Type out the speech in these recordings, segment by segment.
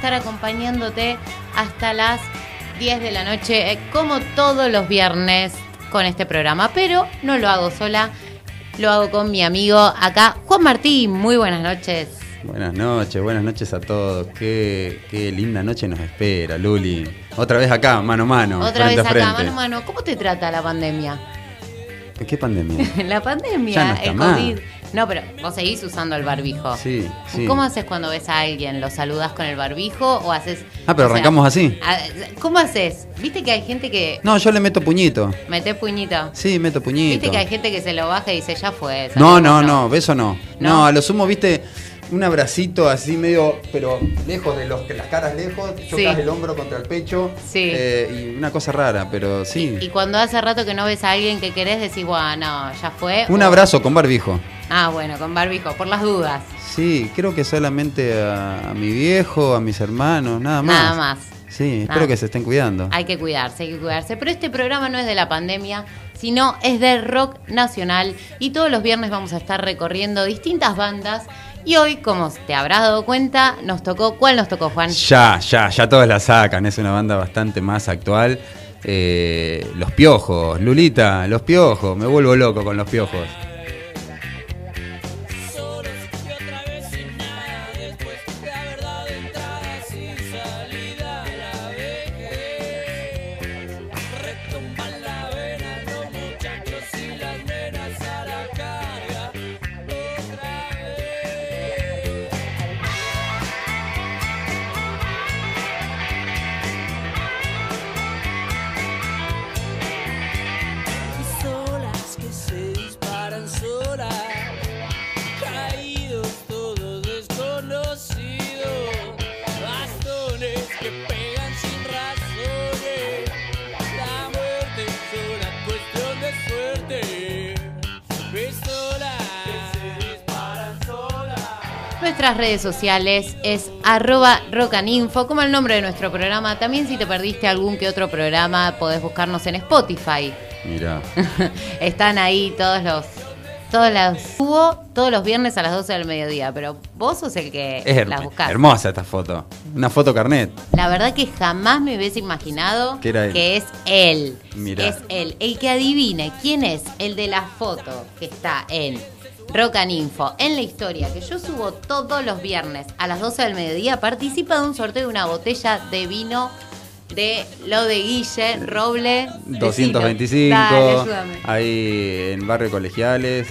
estar acompañándote hasta las 10 de la noche, eh, como todos los viernes con este programa. Pero no lo hago sola, lo hago con mi amigo acá, Juan Martín. Muy buenas noches. Buenas noches, buenas noches a todos. Qué, qué linda noche nos espera, Luli. Otra vez acá, mano a mano. Otra vez acá, frente. mano a mano. ¿Cómo te trata la pandemia? ¿Qué pandemia? la pandemia, Ya no está el más. No, pero vos seguís usando el barbijo. Sí, sí. ¿Cómo haces cuando ves a alguien? ¿Lo saludas con el barbijo o haces.? Ah, pero sea, arrancamos así. ¿Cómo haces? ¿Viste que hay gente que No, yo le meto puñito. mete puñito? Sí, meto puñito. ¿Viste que hay gente que se lo baja y dice ya fue? No, salimos, no, no, beso no. ¿No? No, a lo sumo, viste, un abracito así medio, pero lejos de los que las caras lejos, chocas Sí. el hombro contra el pecho. Sí. eh, y una cosa rara, pero sí. Y cuando hace rato que no ves a alguien que querés, decís, bueno, no, ya fue. Un o- abrazo con barbijo. Ah, bueno, con barbijo, por las dudas. Sí, creo que solamente a, a mi viejo, a mis hermanos, nada más. Nada más. Sí, espero que se estén cuidando. Hay que cuidarse, hay que cuidarse. Pero este programa no es de la pandemia, sino es de rock nacional. Y todos los viernes vamos a estar recorriendo distintas bandas. Y hoy, como te habrás dado cuenta, nos tocó. ¿Cuál nos tocó, Juan? Ya, ya, ya todos la sacan. Es una banda bastante más actual. Eh, los piojos, Lulita, los piojos. Me vuelvo loco con los piojos. Nuestras redes sociales es arroba rocaninfo, como el nombre de nuestro programa. También si te perdiste algún que otro programa, podés buscarnos en Spotify. Mira. Están ahí todos los... Todos los hubo todos los viernes a las 12 del mediodía, pero vos sos el que Es las buscás. hermosa esta foto. Una foto carnet. La verdad que jamás me hubiese imaginado Que era él. que es él. Mirá. Es él. El que adivine quién es el de la foto que está en Rock and Info, en la historia, que yo subo todos los viernes a las 12 del mediodía, participa de un sorteo de una botella de vino de lo de Guille Roble. Decilo. 225. Dale, ayúdame. Ahí en Barrio Colegiales.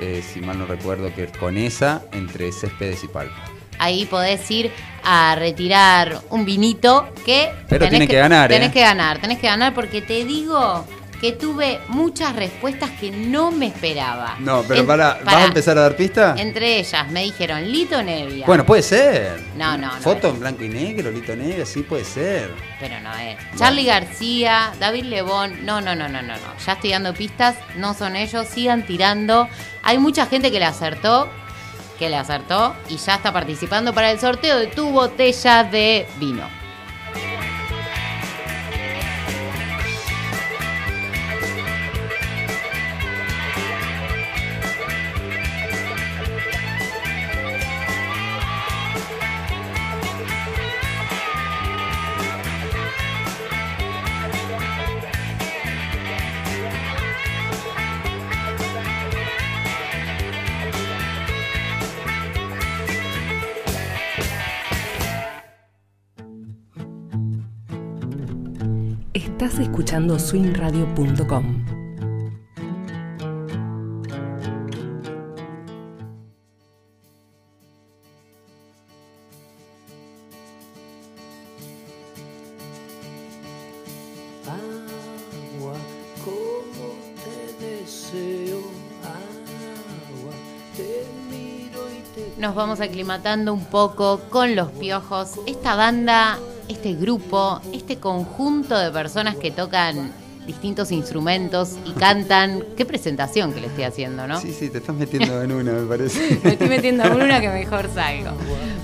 eh, si mal no recuerdo que es con esa, entre Céspedes y Palpa. Ahí podés ir a retirar un vinito que... Pero tenés tiene que ganar, ¿eh? Tenés que ganar, tenés que ganar porque te digo que tuve muchas respuestas que no me esperaba. No, pero En- para, ¿vas a empezar a dar pista? Entre ellas me dijeron Lito Nevia. Bueno, puede ser. No, no, no Foto en blanco y negro, Lito Negro, sí puede ser. Pero no es. Charlie García, David Lebón. No, no, no, no, no, no. Ya estoy dando pistas. No son ellos. Sigan tirando. Hay mucha gente que le acertó. Que le acertó. Y ya está participando para el sorteo de tu botella de vino. Estás escuchando swingradio.com. Agua, como te deseo, agua, te miro y te Nos vamos aclimatando un poco con los piojos. Esta banda, este grupo, este conjunto de personas que tocan distintos instrumentos y cantan. Qué presentación que le estoy haciendo, ¿no? Sí, sí, te estás metiendo en una, me parece. Me estoy metiendo en una que mejor salgo.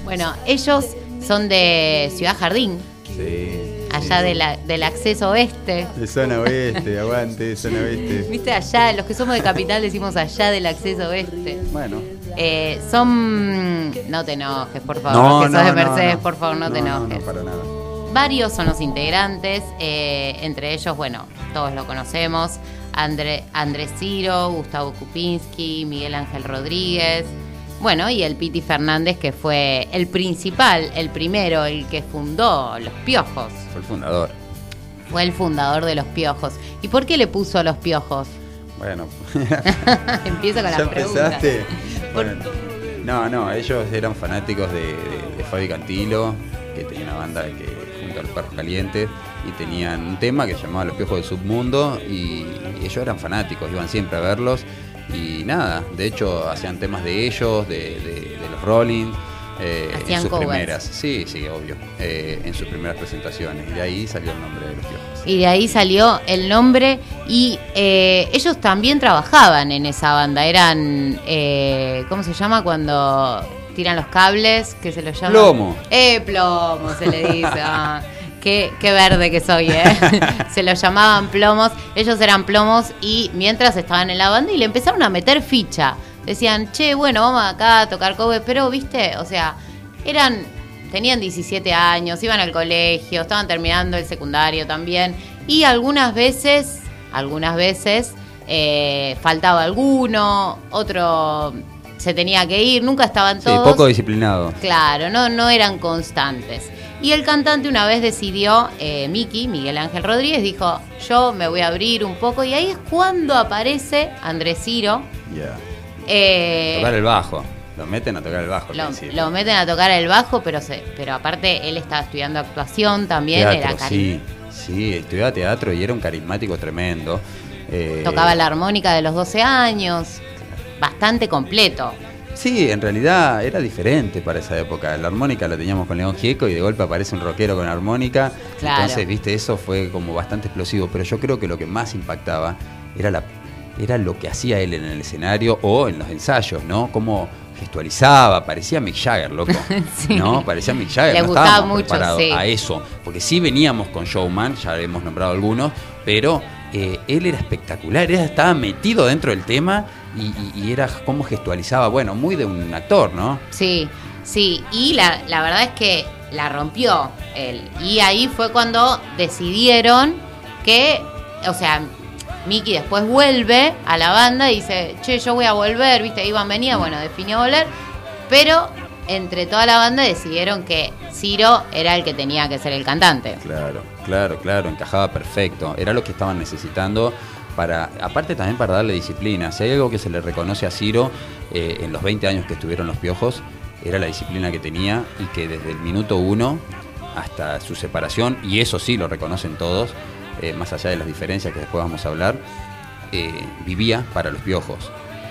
Bueno, ellos son de Ciudad Jardín, Sí. allá de la- del acceso oeste. De zona oeste, aguante, zona oeste. Viste, allá, los que somos de capital decimos allá del acceso oeste. Bueno, Eh, son. No te enojes, por favor. No, que no, sos de no, Mercedes, no. por favor, no, te No, enojes. no, para nada. Varios son los integrantes, eh, entre ellos, bueno, todos lo conocemos, André, Andrés Ciro, Gustavo Kupinski, Miguel Ángel Rodríguez, bueno, y el Piti Fernández, que fue el principal, el primero, el que fundó Los Piojos, Fue el fundador. fue el fundador de Los Piojos. ¿Y por qué le puso Los Piojos? Bueno, Empiezo con empezaste. Por- Bueno, no, no, ellos eran fanáticos de, de, de Fabi Cantilo, que tenía una banda que perros calientes y tenían un tema que se llamaba Los Piojos del Submundo y, ellos eran fanáticos, iban siempre a verlos y nada, de hecho hacían temas de ellos, de, de- de los Rolling. eh, en sus covers. primeras, sí, sí, obvio, eh, en sus primeras presentaciones. Y de ahí salió el nombre de los piojos. Y de ahí salió el nombre y eh, ellos también trabajaban en esa banda. Eran, eh, ¿cómo se llama cuando tiran los cables? Que se los llama. Plomo. Eh, plomo se le dice. Ah, qué, qué verde que soy, ¿eh? se los llamaban plomos. Ellos eran plomos y mientras estaban en la banda y le empezaron a meter ficha. Decían, che, bueno, vamos acá a tocar cover, pero, viste, o sea, eran tenían 17 años, iban al colegio, estaban terminando el secundario también y algunas veces, algunas veces eh, faltaba alguno, otro se tenía que ir, nunca estaban Sí, todos. poco disciplinado. Claro, no, no eran constantes. Y el cantante una vez decidió, eh, Miki, Miguel Ángel Rodríguez, dijo, yo me voy a abrir un poco y ahí es cuando aparece Andrés Ciro. Ya. eh, Tocar el bajo. Lo meten a tocar el bajo. lo, lo meten a tocar el bajo, pero se, pero aparte él estaba estudiando actuación también, Teatro, era sí, sí, estudiaba teatro y era un carismático tremendo. Eh, tocaba la armónica de los 12 años, bastante completo. Sí, en realidad era diferente para esa época. La armónica la teníamos con León Gieco y de golpe aparece un rockero con armónica. Claro. Entonces, viste, eso fue como bastante explosivo. Pero yo creo que lo que más impactaba era la era lo que hacía él en el escenario o en los ensayos, ¿no? Cómo gestualizaba, parecía Mick Jagger, loco. Sí. ¿No? Parecía Mick Jagger. Le no gustaba estábamos mucho, sí. a eso. Porque sí veníamos con Showman, ya hemos nombrado algunos, pero eh, él era espectacular, era, estaba metido dentro del tema y, y- y era como gestualizaba, bueno, muy de un actor, ¿no? Sí, sí, y la, la verdad es que la rompió él. Y ahí fue cuando decidieron que, o sea, Miki después vuelve a la banda y dice, che, yo voy a volver, viste, iban venía, bueno, definió volver, pero entre toda la banda decidieron que Ciro era el que tenía que ser el cantante. Claro, claro, claro, encajaba perfecto. Era lo que estaban necesitando para, aparte también para darle disciplina. Si hay algo que se le reconoce a Ciro eh, en los 20 años que estuvieron los piojos, era la disciplina que tenía y que desde el minuto uno hasta su separación, y eso sí lo reconocen todos, eh, más allá de las diferencias que después vamos a hablar, eh, vivía para los piojos.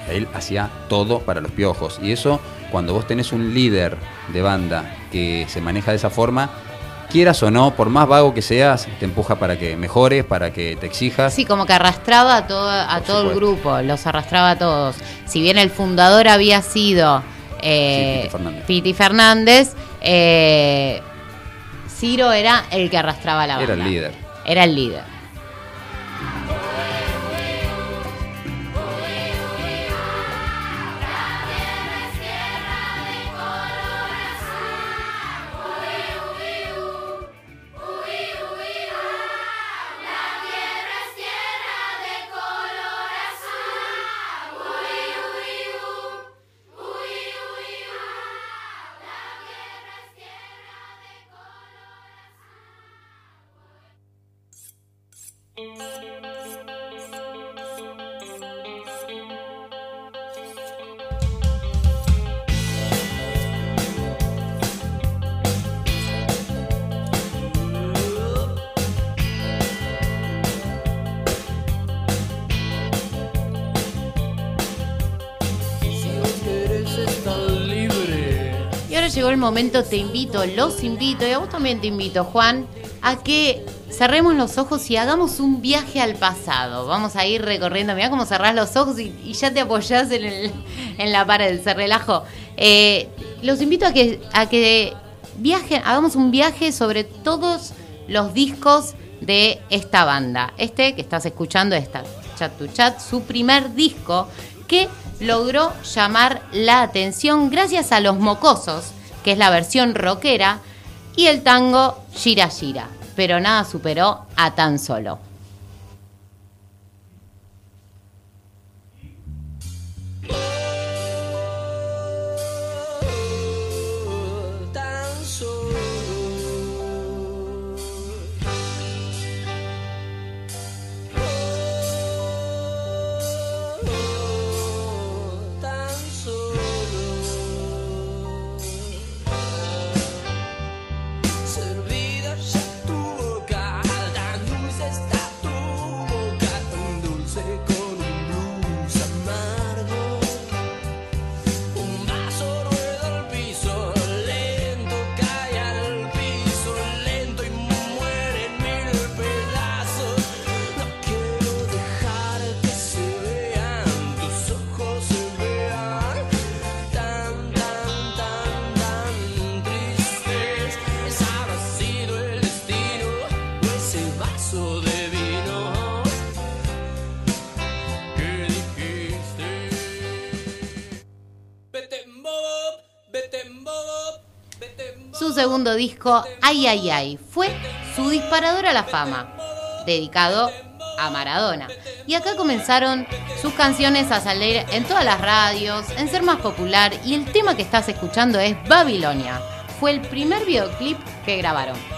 Él hacía todo para los piojos. Y eso, cuando vos tenés un líder de banda que se maneja de esa forma, quieras o no, por más vago que seas, te empuja para que mejores, para que te exijas. Sí, como que arrastraba a todo, a Por todo el grupo, los arrastraba a todos. Si bien el fundador había sido eh, Sí, Piti Fernández. Piti Fernández, eh, Ciro era el que arrastraba la banda. Era el líder. Era el líder. Momento, te invito, los invito, y a vos también te invito, Juan, a que cerremos los ojos y hagamos un viaje al pasado. Vamos a ir recorriendo, mirá cómo cerrás los ojos y, ya te apoyás en, el- en la pared, se relajo. Eh, los invito a que, a que viajen, hagamos un viaje sobre todos los discos de esta banda. Este que estás escuchando, esta Chat to Chat, su primer disco que logró llamar la atención gracias a Los Mocosos, que es la versión rockera, y el tango Gira Gira, pero nada superó a Tan Solo. Segundo disco, Ay Ay Ay, fue su disparador a la fama, dedicado a Maradona. Y acá comenzaron sus canciones a salir en todas las radios, en ser más popular, y el tema que estás escuchando es Babilonia. Fue el primer videoclip que grabaron.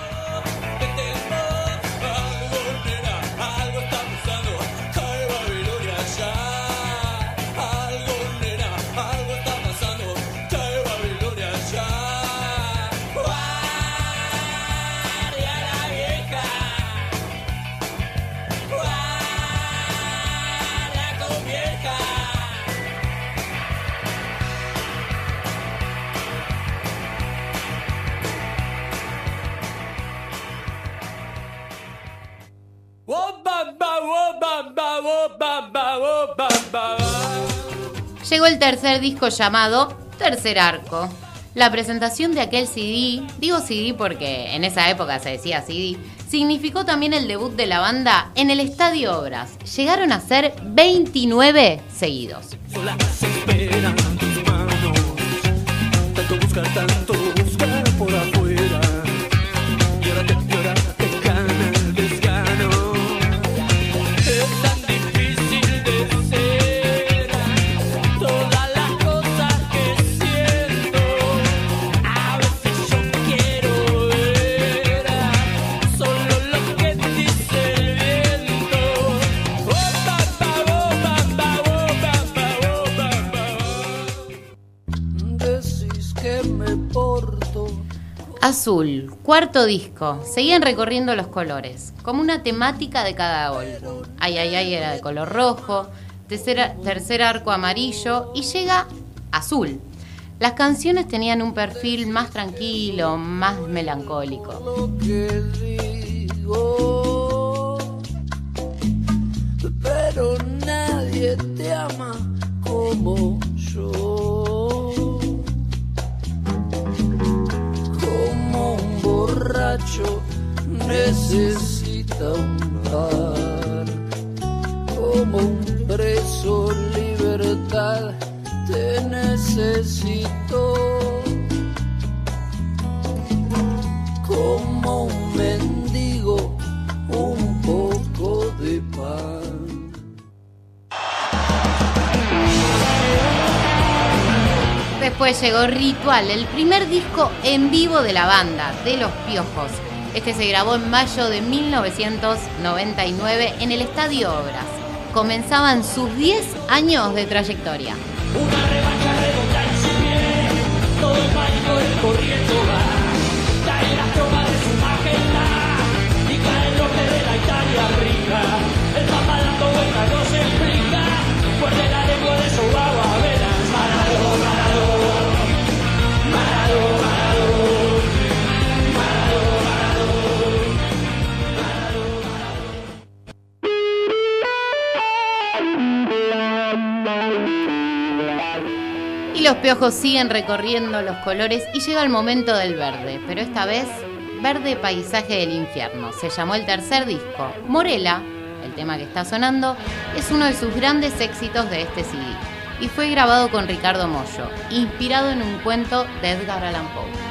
El tercer disco llamado Tercer Arco. La presentación de aquel CD, digo CD porque en esa época se decía CD, significó también el debut de la banda en el Estadio Obras. Llegaron a ser 29 seguidos. Azul, cuarto disco. Seguían recorriendo los colores, como una temática de cada álbum. Ay, ay, ay era de color rojo, tercera- tercer arco amarillo y llega azul. Las canciones tenían un perfil más tranquilo, más melancólico. Pero nadie te ama como yo. Borracho necesita un bar. Como un preso libertad te necesito. como un mendigo Después llegó Ritual, el primer disco en vivo de la banda, de Los Piojos. Este se grabó en mayo de 1999 en el Estadio Obras. Comenzaban sus 10 años de trayectoria. Los piojos siguen recorriendo los colores y llega el momento del verde, pero esta vez Verde Paisaje del Infierno. Se llamó el tercer disco. Morela, el tema que está sonando, es uno de sus grandes éxitos de este CD. y fue grabado con Ricardo Mollo, inspirado en un cuento de Edgar Allan Poe.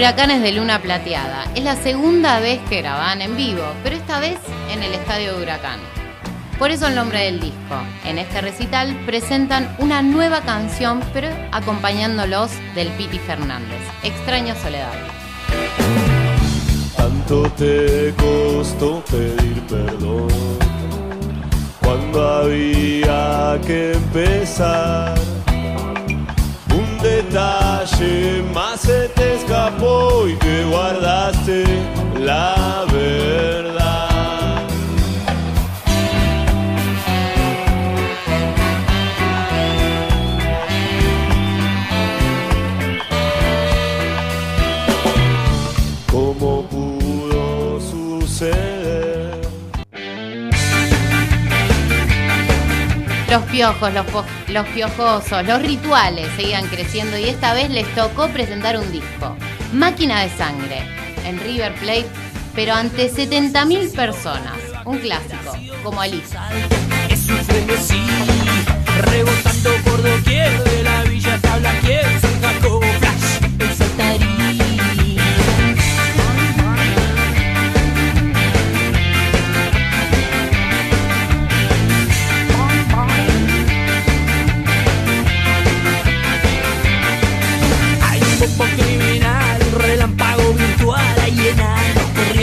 Huracanes de Luna Plateada. Es la segunda vez que graban en vivo, pero esta vez en el Estadio de Huracán. Por eso el nombre del disco. En este recital presentan una nueva canción, pero acompañándolos del Piti Fernández. Extraño Soledad. Tanto te costó pedir perdón cuando había que empezar. Un detalle más se te escapó y te guardaste la verdad. Los piojos, los, piojosos, los rituales seguían creciendo y esta vez les tocó presentar un disco. Máquina de Sangre, en River Plate, pero ante 70.000 personas. Un clásico, como doquier de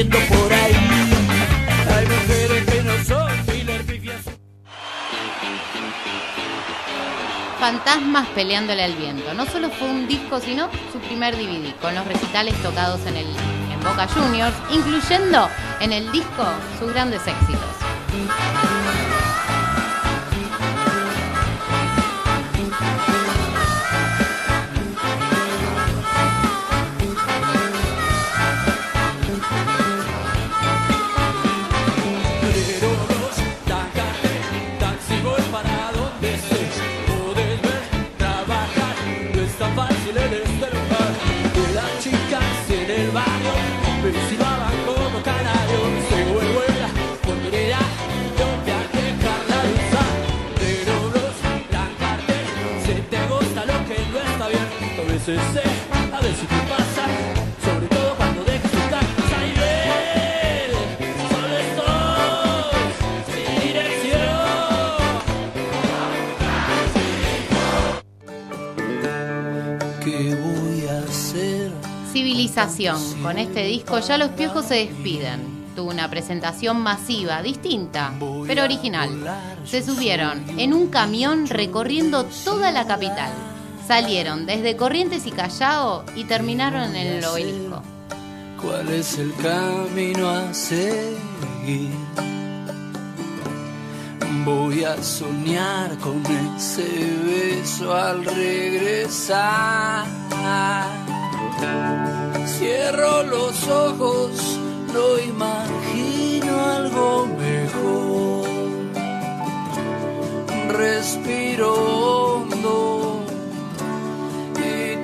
por ahí. Fantasmas peleándole al viento. No solo fue un disco, sino su primer DVD, con los recitales tocados en, el, en Boca Juniors, incluyendo en el disco sus grandes éxitos. Civilización. Con este disco ya los piojos se despiden. Tuvo una presentación masiva, distinta, pero original. Se subieron en un camión recorriendo toda la capital. Salieron desde Corrientes y Callao y terminaron en el obelisco. ¿Cuál es el camino a seguir? Voy a soñar con ese beso al regresar. Cierro los ojos, no imagino algo mejor. Respiro hondo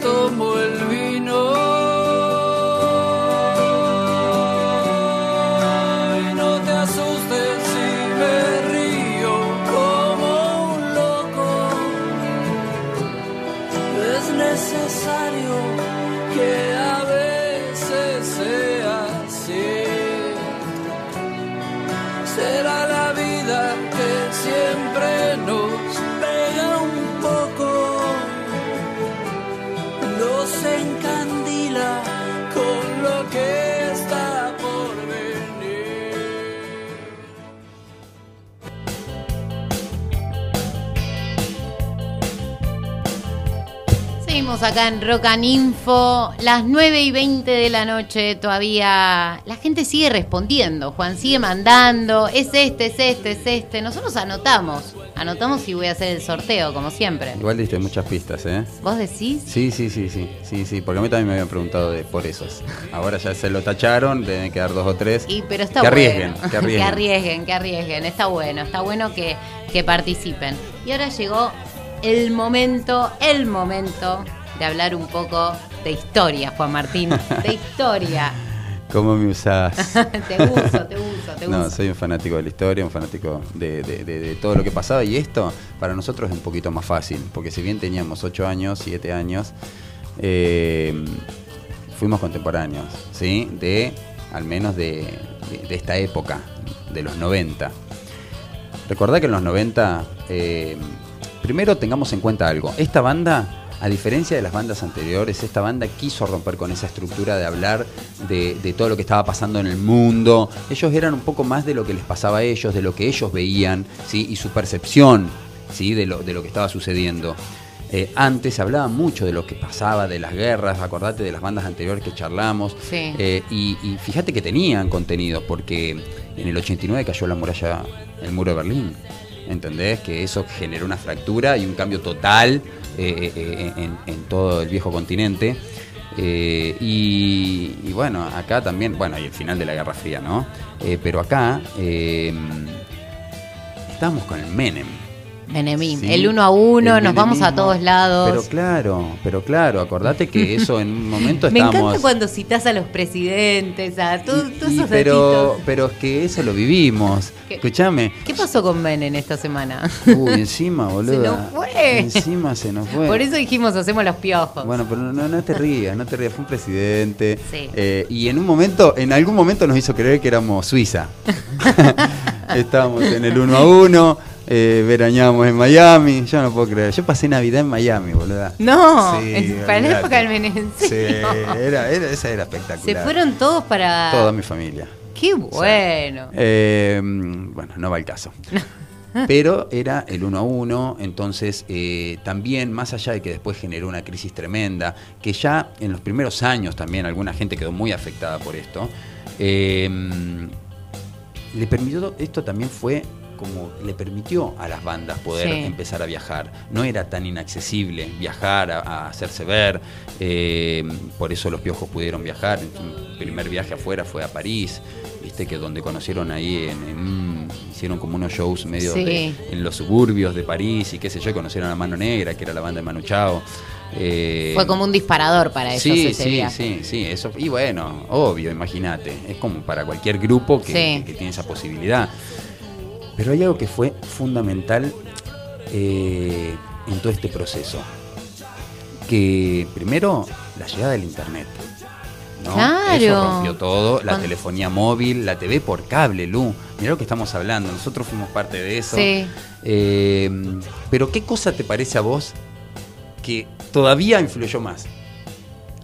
tomo el Acá en Rock and Info, las 9 y 20 de la noche, todavía la gente sigue respondiendo, Juan sigue mandando, es este, es este, es este, nosotros anotamos, anotamos y voy a hacer el sorteo, como siempre. Igual diste muchas pistas, ¿eh? ¿Vos decís? Sí, sí, sí, sí, sí, sí, porque a mí también me habían preguntado de por esos. Ahora ya se lo tacharon, deben quedar dos o tres. Y, pero está que bueno. arriesguen, que arriesguen. que arriesguen, que arriesguen. Está bueno, está bueno que, que participen. Y ahora llegó el momento, el momento de hablar un poco de historia, Juan Martín. De historia. ¿Cómo me usás? te uso, te uso, te No, uso. soy un fanático de la historia, un fanático de, de- de- de todo lo que pasaba y esto para nosotros es un poquito más fácil, porque si bien teníamos 8 años, 7 años, eh, fuimos contemporáneos, ¿sí? De, al menos de, de- esta época, de los 90. Recordá que en los 90, eh, primero tengamos en cuenta algo, esta banda... A diferencia de las bandas anteriores, esta banda quiso romper con esa estructura de hablar de, de todo lo que estaba pasando en el mundo. Ellos eran un poco más de lo que les pasaba a ellos, de lo que ellos veían, ¿sí? y su percepción ¿sí? de, lo, de lo que estaba sucediendo. Eh, antes se hablaba mucho de lo que pasaba, de las guerras, acordate de las bandas anteriores que charlamos. Sí. Eh, y, y fíjate que tenían contenido, porque en el 89 cayó la muralla, el muro de Berlín. ¿Entendés? Que eso generó una fractura y un cambio total en, en todo el viejo continente. Eh, y, bueno, acá también, bueno, y el final de la Guerra Fría, ¿no? Eh, pero acá eh, con el Menem. Menemín, Sí, el uno a uno, nos vamos a todos lados. Pero claro, pero claro, acordate que eso en un momento Me estábamos... encanta cuando citas a los presidentes, a todos, esos pero, datitos. pero es que eso lo vivimos. Escúchame. ¿Qué pasó con Menem esta semana? Uy, encima, boludo. nos fue. Encima se nos fue. Por eso dijimos hacemos los piojos. Bueno, pero no, no te rías, no te rías, fue un presidente. Sí. eh, y en un momento, en algún momento nos hizo creer que éramos Suiza. Estábamos en el 1 a 1, eh, verañábamos en Miami. Yo no puedo creer. Yo pasé Navidad en Miami, boluda. No, Sí, en- para la época del. Sí, era, era- esa era Se espectacular. fueron todos para. Toda mi familia. Qué bueno. Eh, bueno, no va el caso. Pero era el uno a uno, entonces eh, también, más allá de que después generó una crisis tremenda, que ya en los primeros años también alguna gente quedó muy afectada por esto, eh, le permitió, esto también fue como le permitió a las bandas poder Sí. empezar a viajar. No era tan inaccesible viajar, a, a hacerse ver, eh, por eso los piojos pudieron viajar. Su primer viaje afuera fue a París, viste que donde conocieron ahí, en, en hicieron como unos shows medio Sí. de- en los suburbios de París y qué sé yo, conocieron a Mano Negra, que era la banda de Manu Chao. Eh, Fue como un disparador para ellos Sí, ese sí, viaje. sí, sí, eso. Y bueno, obvio, imagínate. Es como para cualquier grupo que, Sí. que- que tiene esa posibilidad. Pero hay algo que fue fundamental eh, en todo este proceso. Que primero, la llegada del internet. ¿no? Claro. Eso rompió todo, la Cuando- telefonía móvil, la TV por cable, Lu. Mirá lo que estamos hablando, nosotros fuimos parte de eso. Sí. Eh, pero ¿qué cosa te parece a vos que todavía influyó más?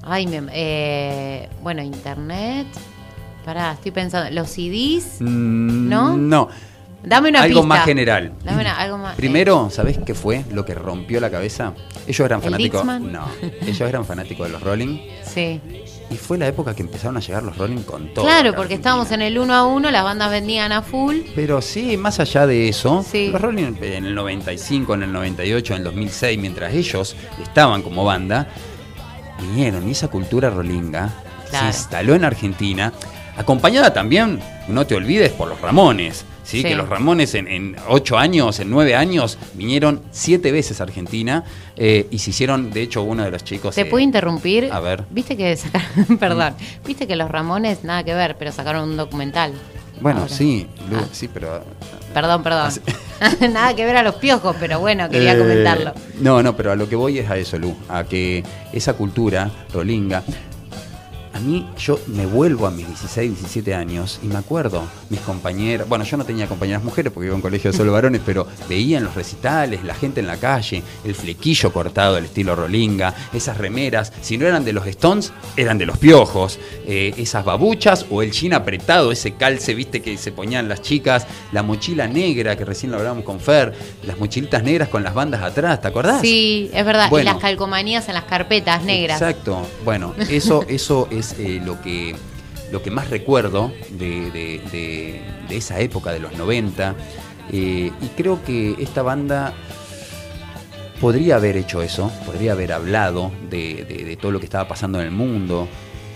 Ay, me- eh, bueno, internet. Pará, estoy pensando. Los CDs. ¿No? Mm, No. Dame una algo pista. más general. Dame una- algo más. eh, Primero, ¿sabés qué fue lo que rompió la cabeza? Ellos eran ¿El fanáticos. No, ellos eran fanáticos de los Rolling. Sí. Y fue la época que empezaron a llegar los Rolling con todo. Claro, porque estábamos en el uno a uno, las bandas vendían a full. Pero sí, más allá de eso, Sí. los Rolling en el 95, en el 98, en el 2006, mientras ellos estaban como banda, vinieron y esa cultura rolinga Claro. se instaló en Argentina, acompañada también, no te olvides, por los Ramones. ¿Sí? Sí. Que los Ramones en, en ocho años, en nueve años, vinieron siete veces a Argentina eh, y se hicieron, de hecho, uno de los chicos. ¿Te eh, puedo interrumpir? a ver. Viste que sacaron, perdón, viste que los Ramones nada que ver, pero sacaron un documental. Bueno, Ahora. sí, Lu, Ah. sí, pero Perdón, perdón. Nada que ver a los piojos, pero bueno, quería Eh, comentarlo. No, no, pero a lo que voy es a eso, Lu, a que esa cultura rolinga a mí yo me vuelvo a mis 16, 17 años y me acuerdo, mis compañeras, bueno, yo no tenía compañeras mujeres porque iba a un colegio de solo varones, pero veía en los recitales, la gente en la calle, el flequillo cortado del estilo Rolinga, esas remeras, si no eran de los Stones, eran de los piojos, eh, esas babuchas o el jean apretado, ese calce, viste, que se ponían las chicas, la mochila negra, que recién lo hablábamos con Fer, las mochilitas negras con las bandas atrás, ¿te acordás? Sí, es verdad. Bueno. Y las calcomanías en las carpetas negras. Exacto. Bueno, eso, eso es eh, lo que lo que más recuerdo de, esa época de los 90. eh, y creo que esta banda podría haber hecho eso, podría haber hablado de, todo lo que estaba pasando en el mundo,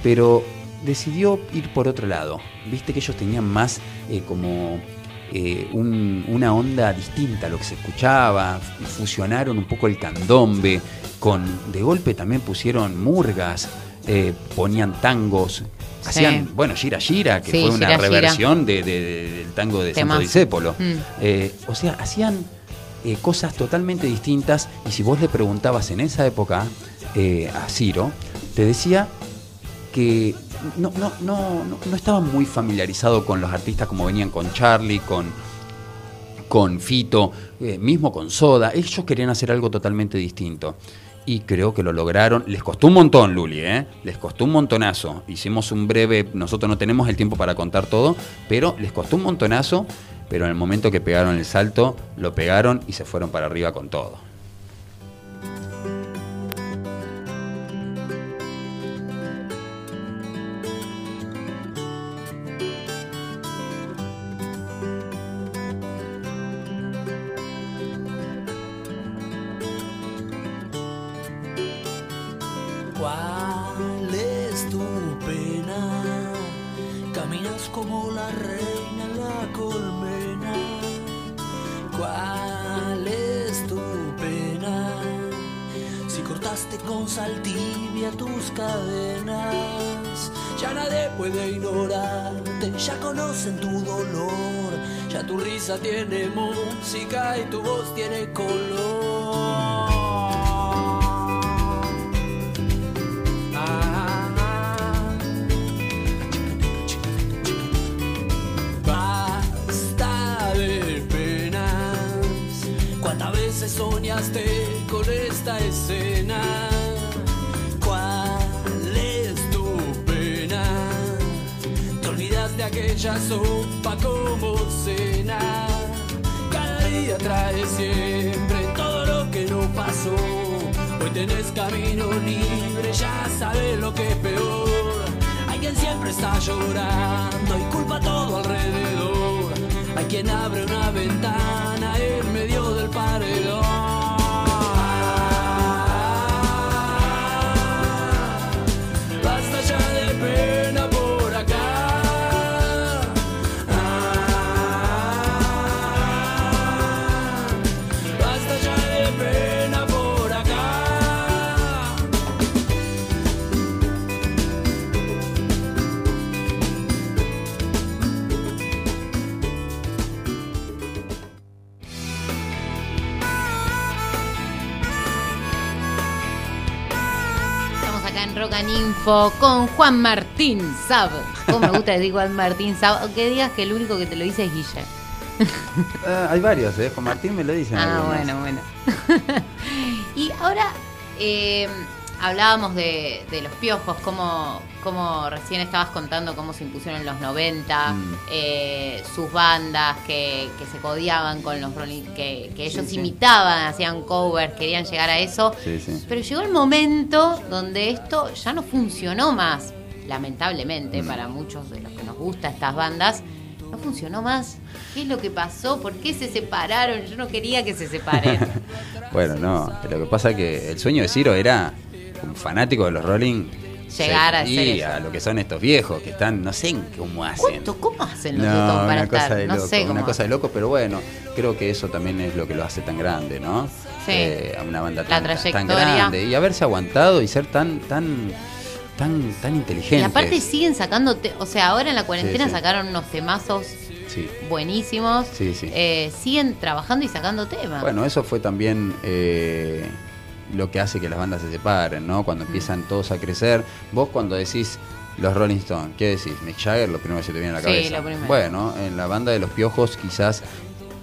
pero decidió ir por otro lado. Viste que ellos tenían más eh, como un- una onda distinta a lo que se escuchaba, fusionaron un poco el candombe, con de golpe también pusieron murgas, eh, ponían tangos. Sí. Hacían, bueno, Gira Gira, que Sí, fue una Gira reversión de- de- de- del tango de Santo Temazo. Discépolo. Mm. Eh, o sea, hacían eh, cosas totalmente distintas y si vos le preguntabas en esa época a Ciro, te decía que no, no, no, no, no estaba muy familiarizado con los artistas como venían con Charlie, con, con Fito, eh, mismo con Soda. Ellos querían hacer algo totalmente distinto. Y creo que lo lograron. Les costó un montón, Luli, ¿eh? Les costó un montonazo. Hicimos un breve, nosotros no tenemos el tiempo para contar todo, pero les costó un montonazo. Pero en el momento que pegaron el salto, lo pegaron y se fueron para arriba con todo. Con sal tibia tus cadenas, ya nadie puede ignorarte, ya conocen tu dolor, ya tu risa tiene música y tu voz tiene color. Penas. ¿Cuántas veces soñaste esta escena? ¿Cuál es tu pena? Te olvidas de aquella sopa como cena. Cada día trae siempre todo lo que no pasó. Hoy tenés camino libre, ya sabes lo que es peor. Hay quien siempre está llorando y culpa todo alrededor. Hay quien abre una ventana Info con Juan Martín Sab. ¿Cómo me gusta decir Juan Martín Sab? O que digas que el único que te lo dice es Guille. Ah, hay varios, ¿eh? Juan Martín me lo dicen. Ah, algunos. bueno, bueno. y ahora eh, hablábamos de, de los piojos, como, como recién estabas contando cómo se impusieron en los 90, Mm. eh, sus bandas que, que se codiaban con los que, que ellos Sí, sí. imitaban, hacían covers, querían llegar a eso. Sí. Pero llegó el momento donde esto ya no funcionó más, lamentablemente Mm. para muchos de los que nos gusta estas bandas, no funcionó más. ¿Qué es lo que pasó? ¿Por qué se separaron? Yo no quería que se separen. Bueno, no. Lo que pasa es que el sueño de Ciro era, como fanático de los Rolling, Llegar a eso. a lo que son estos viejos que están, no sé cómo hacen. ¿Cómo hacen los No, para una estar? cosa de no loco, sé cómo. una cosa de loco, pero bueno, creo que eso también es lo que lo hace tan grande, ¿no? Sí. Eh, a una banda tan, tan grande y haberse aguantado y ser tan, tan, tan, tan inteligente. Y aparte siguen sacando, o sea, ahora en la cuarentena Sí, sí. sacaron unos temazos Sí. buenísimos. Sí, sí. Eh, siguen trabajando y sacando temas. Bueno, eso fue también eh, lo que hace que las bandas se separen, ¿no? Cuando empiezan todos a crecer. Vos cuando decís, Los Rolling Stones, ¿qué decís? Mick Jagger, lo primero que se te viene a la Sí, cabeza. lo primero. Bueno, en la banda de los piojos quizás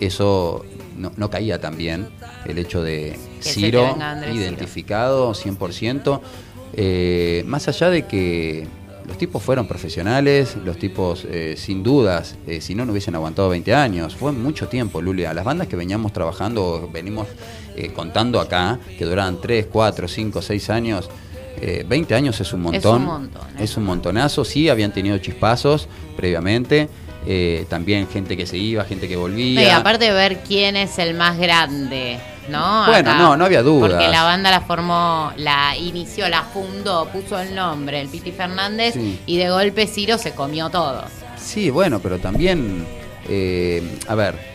eso no, no caía tan bien, el hecho de Ciro identificado 100%, eh, más allá de que los tipos fueron profesionales, los tipos eh, sin dudas, eh, si no, no hubiesen aguantado 20 años, fue mucho tiempo, Lulia. Las bandas que veníamos trabajando, venimos eh, contando acá, que duraban 3, 4, 5, 6 años, eh, 20 años es un montón. un montón, ¿eh? Es un montonazo, sí, habían tenido chispazos previamente, eh, también gente que se iba, gente que volvía. Y aparte de ver quién es el más grande, ¿no? Bueno, no, no había dudas. Porque la banda la formó, la inició, la fundó, puso el nombre, el Piti Fernández, Sí. y de golpe Ciro se comió todo. Sí, bueno, pero también, eh, a ver,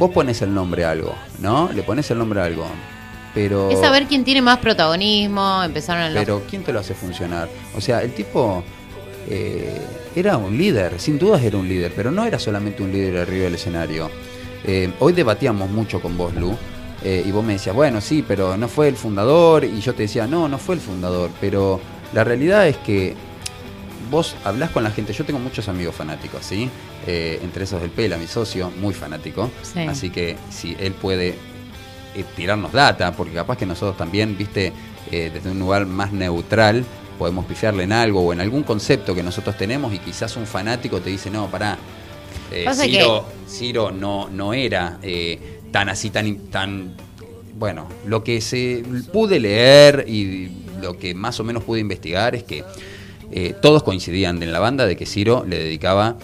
vos pones el nombre a algo, ¿no? Le pones el nombre a algo, pero... Es saber quién tiene más protagonismo, empezaron los... Pero ¿quién te lo hace funcionar? O sea, el tipo eh, era un líder, sin dudas era un líder, pero no era solamente un líder arriba del escenario. Eh, hoy debatíamos mucho con vos, Lu, eh, y vos me decías, bueno, sí, pero no fue el fundador, y yo te decía, no, no fue el fundador, pero la realidad es que vos hablás con la gente, yo tengo muchos amigos fanáticos, ¿sí? Eh, entre esos el Pela, mi socio, muy fanático, Sí. así que si él puede eh, tirarnos data, porque capaz que nosotros también, viste, eh, desde un lugar más neutral, podemos pifiarle en algo o en algún concepto que nosotros tenemos y quizás un fanático te dice, no, pará, eh, Ciro, Ciro no, no era eh, tan así, tan, tan... Bueno, lo que se pude leer y lo que más o menos pude investigar es que eh, todos coincidían en la banda de que Ciro le dedicaba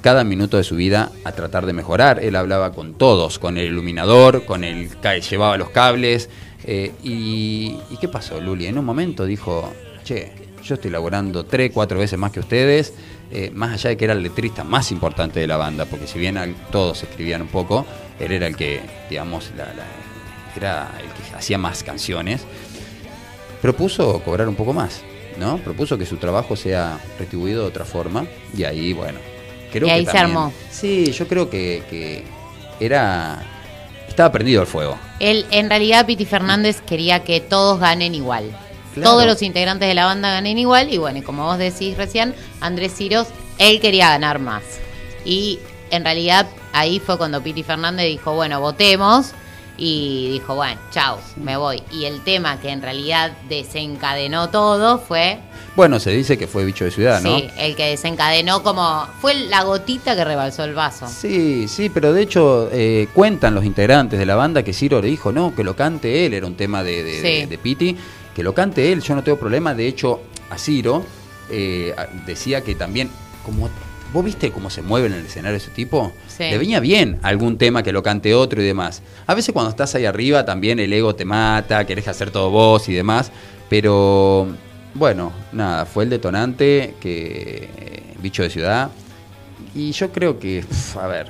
cada minuto de su vida a tratar de mejorar. Él hablaba con todos, con el iluminador, con el que llevaba los cables. eh, y, ¿y qué pasó, Luli? En un momento dijo, che, yo estoy laborando tres, cuatro veces más que ustedes, eh, más allá de que era el letrista más importante de la banda, porque si bien todos escribían un poco, él era el que, digamos, era el que hacía más canciones propuso cobrar un poco más, ¿no? Propuso que su trabajo sea retribuido de otra forma y ahí, bueno, creo Y que ahí se también- armó. Sí, yo creo que, que era estaba prendido el fuego. Él, en realidad, Piti Fernández quería que todos ganen igual. Claro. Todos los integrantes de la banda ganen igual. Y bueno, y como vos decís recién, Andrés Ciros, él quería ganar más. Y en realidad, ahí fue cuando Piti Fernández dijo, bueno, votemos. Y dijo, bueno, chao, me voy. Y el tema que en realidad desencadenó todo fue, Bueno, se dice que fue bicho de ciudad, ¿no? sí, el que desencadenó como, fue la gotita que rebalsó el vaso. Sí, sí, pero de hecho eh, cuentan los integrantes de la banda que Ciro le dijo, no, que lo cante él, era un tema de, de, Sí. de- de Piti, que lo cante él, yo no tengo problema, de hecho a Ciro eh, decía que también, como vos viste cómo se mueve en el escenario ese tipo, Sí. le venía bien algún tema que lo cante otro y demás. A veces cuando estás ahí arriba también el ego te mata, querés hacer todo vos y demás, pero bueno, nada, fue el detonante que eh, bicho de ciudad. Y yo creo que, a ver,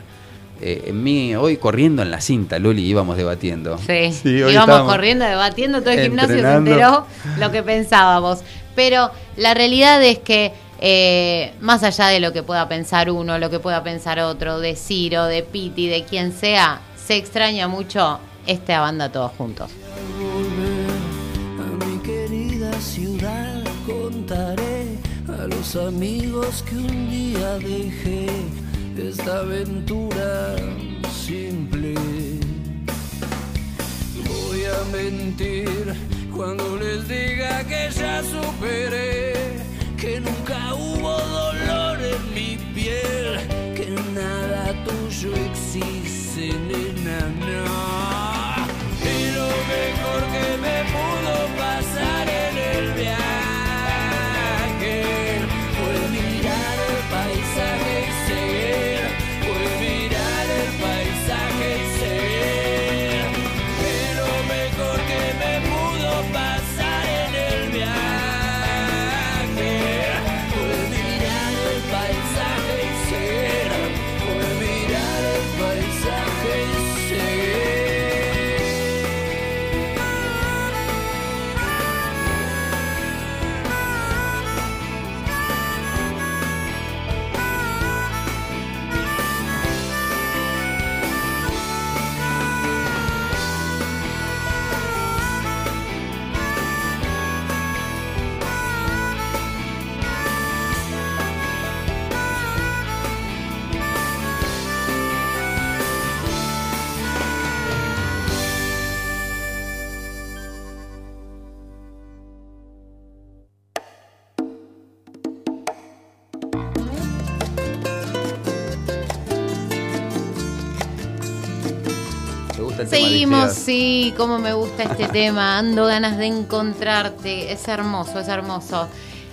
eh, en mí, hoy corriendo en la cinta, Luli, íbamos debatiendo. Sí, Sí, hoy íbamos corriendo, debatiendo, todo el gimnasio se entrenando. enteró lo que pensábamos. Pero la realidad es que, eh, más allá de lo que pueda pensar uno, lo que pueda pensar otro, de Ciro, de Piti, de quien sea, se extraña mucho esta banda todos juntos. a mi querida ciudad contaré a los amigos que un día dejé esta aventura simple voy a mentir cuando les diga que ya superé que nunca hubo dolor en mi piel que nada tuyo existe nena no. Y lo mejor que me pudo pasar en Seguimos, sí, cómo me gusta este tema. Ando ganas de encontrarte. Es hermoso, es hermoso.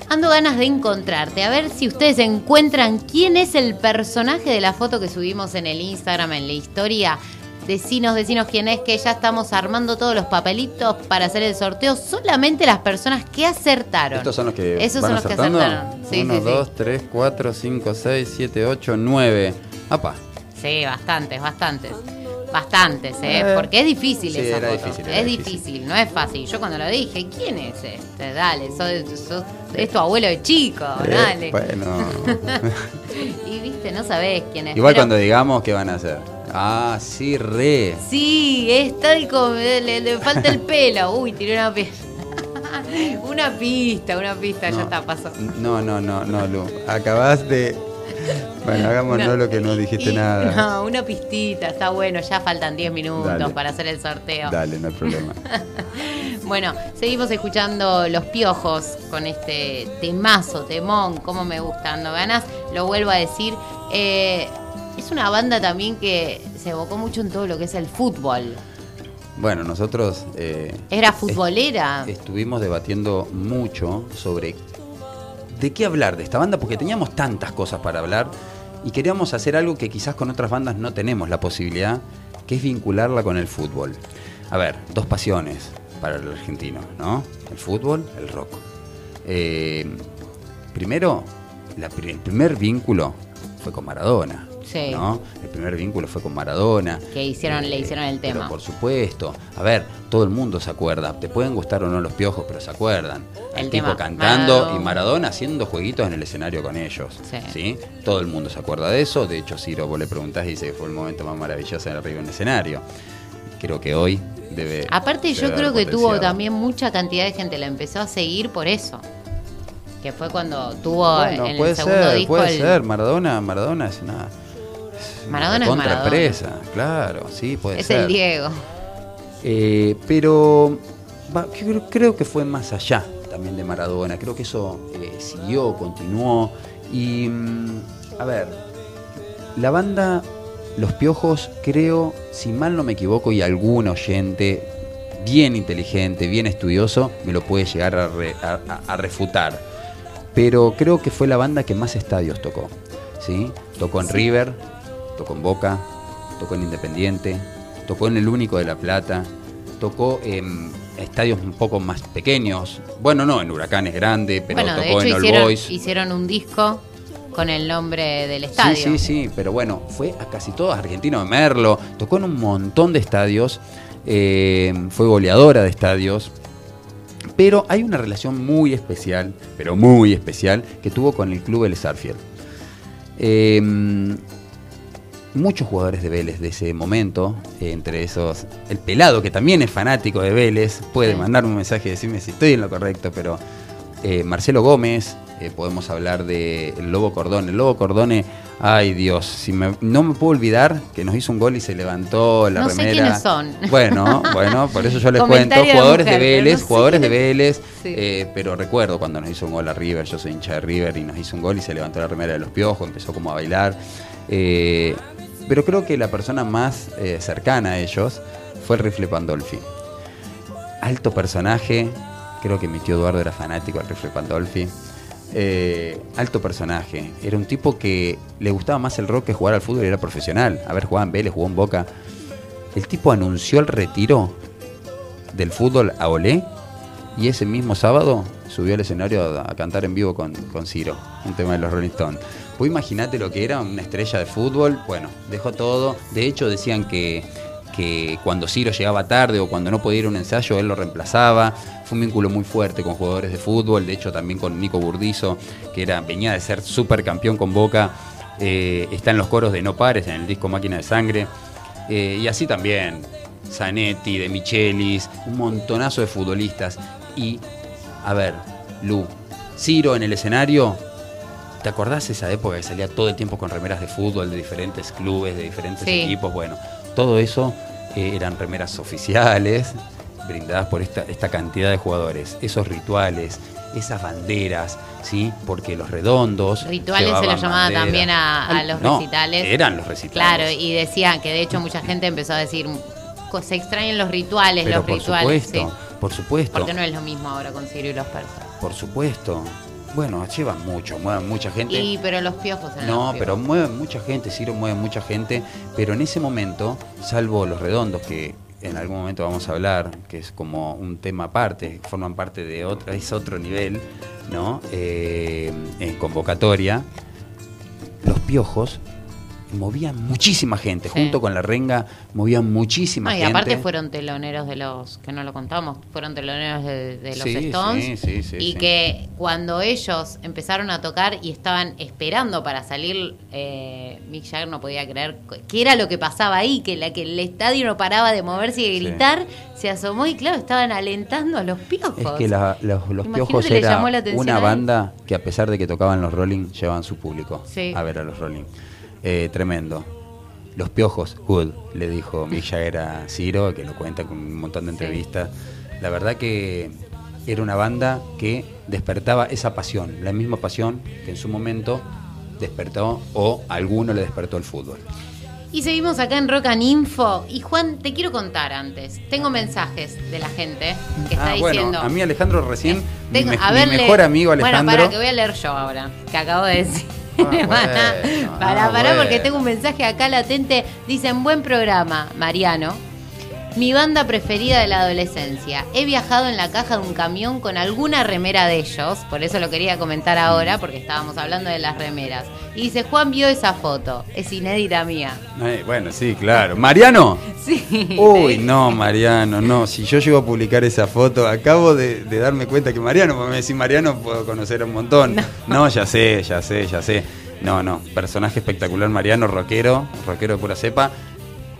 Ando ganas de encontrarte. A ver si ustedes encuentran quién es el personaje de la foto que subimos en el Instagram, en la historia. Decinos, decinos quién es, que ya estamos armando todos los papelitos para hacer el sorteo. Solamente las personas que acertaron. Estos son los que Esos van son los que acertando. acertaron. Sí, Uno, sí, sí. dos, tres, cuatro, cinco, seis, siete, ocho, nueve. Apa. Sí, bastantes, bastantes. Bastantes, ¿eh? Eh, Porque es difícil sí, esa era foto. difícil, era es difícil. difícil. no es fácil. Yo cuando lo dije, ¿quién es este? Dale, sos, sos- es tu abuelo de chico, Eh, dale. bueno. Y viste, no sabés quién es. Igual pero- cuando digamos, ¿qué van a hacer? Ah, sí, re. Sí, es tal como. Le, le falta el pelo. Uy, tiré una pista. una pista, una pista, ya está, pasó. No, no, no, no, Lu. Acabas de. Bueno, hagámonos Una- lo que no dijiste y- nada. No, una pistita, está bueno, ya faltan 10 minutos Dale. para hacer el sorteo. Dale, no hay problema. Bueno, seguimos escuchando Los Piojos con este temazo, temón, como me gusta, ando ganas. Lo vuelvo a decir, eh, es una banda también que se evocó mucho en todo lo que es el fútbol. Bueno, nosotros. eh, Era est- futbolera. Estuvimos debatiendo mucho sobre de qué hablar de esta banda, porque teníamos tantas cosas para hablar y queríamos hacer algo que quizás con otras bandas no tenemos la posibilidad, que es vincularla con el fútbol. A ver, dos pasiones para el argentino, ¿no? El fútbol, el rock. Eh, primero, el primer vínculo fue con Maradona. Sí. ¿no? El primer vínculo fue con Maradona. Que hicieron- le hicieron el pero tema. por supuesto. A ver, todo el mundo se acuerda. Te pueden gustar o no los piojos, pero se acuerdan. El El tipo cantando Maradona. y Maradona haciendo jueguitos en el escenario con ellos. Sí. Todo el mundo se acuerda de eso. De hecho, Ciro, vos le preguntás y dice que fue el momento más maravilloso en arriba de un escenario. Creo que hoy debe. Aparte yo creo que tuvo también mucha cantidad de gente, la empezó a seguir por eso. Que fue cuando tuvo Bueno, en puede el segundo ser, disco puede el- ser. Maradona, Maradona es una. Maradona es Maradona. empresa, claro, sí, puede es ser. el Diego. Eh, pero va, creo, creo que fue más allá también de Maradona. Creo que eso eh, siguió, continuó. Y, mm, a ver, la banda Los Piojos, creo, si mal no me equivoco, y algún oyente bien inteligente, bien estudioso, me lo puede llegar a, re- a- a- a refutar. Pero creo que fue la banda que más estadios tocó. ¿sí? Tocó en River, tocó en Boca, tocó en Independiente, tocó en el Único de La Plata, tocó en estadios un poco más pequeños. Bueno, no, en Huracanes Grande, pero bueno, de tocó hecho en All hicieron, Boys. hicieron un disco con el nombre del estadio. Sí, sí, sí, pero bueno, fue a casi todos, Argentino de Merlo, tocó en un montón de estadios, eh, fue goleadora de estadios, pero hay una relación muy especial, pero muy especial, que tuvo con el club El Sarfield. Eh, muchos jugadores de Vélez de ese momento, eh, entre esos, el pelado que también es fanático de Vélez, puede mandar un mensaje y decirme si estoy en lo correcto, pero eh, Marcelo Gómez, eh, podemos hablar de el Lobo Cordone. El Lobo Cordone, ay Dios, si me- no me puedo olvidar que nos hizo un gol y se levantó la No sé remera. quiénes son. Bueno, bueno, por eso yo les cuento. Comentario Jugadores de mujer, Vélez, no jugadores de Vélez, Sí. eh, pero recuerdo cuando nos hizo un gol a River, yo soy hincha de River y nos hizo un gol y se levantó la remera de los piojos, empezó como a bailar. Eh, pero creo que la persona más eh, cercana a ellos fue el Rifle Pandolfi. Alto personaje, creo que mi tío Eduardo era fanático del Rifle Pandolfi. Eh, alto personaje, era un tipo que le gustaba más el rock que jugar al fútbol y era profesional. A ver, jugaba en Vélez, jugó en Boca. El tipo anunció el retiro del fútbol a Olé y ese mismo sábado subió al escenario a, a cantar en vivo con, con Ciro, un tema de los Rolling Stones. Pues imagínate lo que era una estrella de fútbol. Bueno, dejó todo. De hecho, decían que, que cuando Ciro llegaba tarde o cuando no podía ir a un ensayo, él lo reemplazaba. Fue un vínculo muy fuerte con jugadores de fútbol. De hecho, también con Nico Burdizo, que era, venía de ser supercampeón con Boca. Eh, está en los coros de No Pares, en el disco Máquina de Sangre. Eh, y así también, Zanetti, De Michelis, un montonazo de futbolistas. Y, a ver, Lu, Ciro en el escenario, ¿te acordás esa época que salía todo el tiempo con remeras de fútbol de diferentes clubes, de diferentes Sí. equipos? Bueno, todo eso eh, eran remeras oficiales, brindadas por esta, esta cantidad de jugadores, esos rituales, esas banderas, ¿sí? Porque los redondos. Rituales se los llamaba bandera. también a, a los No, recitales. Eran los recitales. Claro, y decían que de hecho mucha gente empezó a decir se extrañan los rituales, Pero los por rituales. supuesto, sí. por supuesto. Porque no es lo mismo ahora con Ciro y los persas. Por supuesto. Bueno, llevan mucho, mueven mucha gente. Y pero los piojos eran No, los pero mueven mucha gente, Ciro mueve mucha gente, pero en ese momento, salvo los redondos, que en algún momento vamos a hablar, que es como un tema aparte, forman parte de otra, es otro nivel, ¿no? Eh, en convocatoria, los piojos movían muchísima gente, Sí. junto con la renga movían muchísima No, y gente. aparte fueron teloneros de los, que no lo contamos, fueron teloneros de, de los Sí, Stones. sí, y que cuando ellos empezaron a tocar y estaban esperando para salir, eh, Mick Jagger no podía creer que era lo que pasaba ahí, que, la, que el estadio no paraba de moverse y de gritar, se asomó y claro, estaban alentando a los piojos. Es que la- los, los piojos era una banda que a pesar de que tocaban los Rolling, llevaban su público a ver a los Rolling. Eh, tremendo. Los piojos, good, le dijo Mick Jagger a Ciro, que lo cuenta con un montón de Sí. entrevistas. La verdad que era una banda que despertaba esa pasión, la misma pasión que en su momento despertó o a alguno le despertó el fútbol. Y seguimos acá en Rock and Info. Y Juan, te quiero contar antes. Tengo mensajes de la gente que está Ah, bueno, diciendo. a mí Alejandro recién, Tengo- mi, a mi ver, mejor amigo Alejandro. Bueno, para que voy a leer yo ahora, que acabo de decir. Ah, Para, bueno, para, ah, para, porque tengo un mensaje acá latente. Dicen, buen programa, Mariano. Mi banda preferida de la adolescencia. He viajado en la caja de un camión con alguna remera de ellos, por eso lo quería comentar ahora, porque estábamos hablando de las remeras. Y dice, Juan vio esa foto, es inédita mía. Eh, bueno, sí, claro. ¿Mariano? Sí. Uy, no, Mariano, no. Si yo llego a publicar esa foto, acabo de, de darme cuenta que Mariano, porque me decís Mariano, puedo conocer un montón. No. ya sé, ya sé, ya sé. No, no. Personaje espectacular, Mariano, rockero, rockero de pura cepa.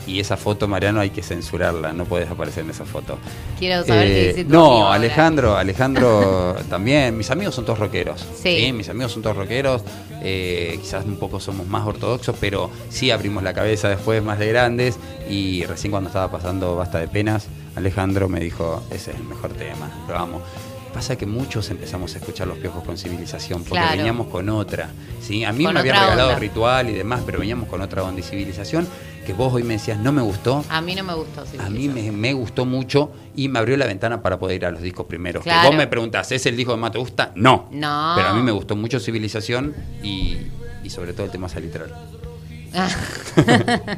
Y esa foto, Mariano, hay que censurarla. No puedes aparecer en esa foto. Quiero saber qué Eh, dice no, ahora. Alejandro, Alejandro también. Mis amigos son todos rockeros. Sí. mis amigos son todos rockeros. Eh, quizás un poco somos más ortodoxos, pero sí abrimos la cabeza después más de grandes. Y recién cuando estaba pasando Basta de Penas, Alejandro me dijo, ese es el mejor tema, lo amo. Pasa que muchos empezamos a escuchar los piojos con civilización, porque Claro. veníamos con otra. ¿sí? A mí Con me había otra regalado onda. ritual y demás, pero veníamos con otra onda y civilización, que vos hoy me decías, no me gustó. A mí no me gustó. sí, A mí me, me gustó mucho y me abrió la ventana para poder ir a los discos primeros. Que Claro. vos me preguntás, ¿es el disco que más te gusta? No. No. Pero a mí me gustó mucho Civilización y, y sobre todo el tema salitral. Ah.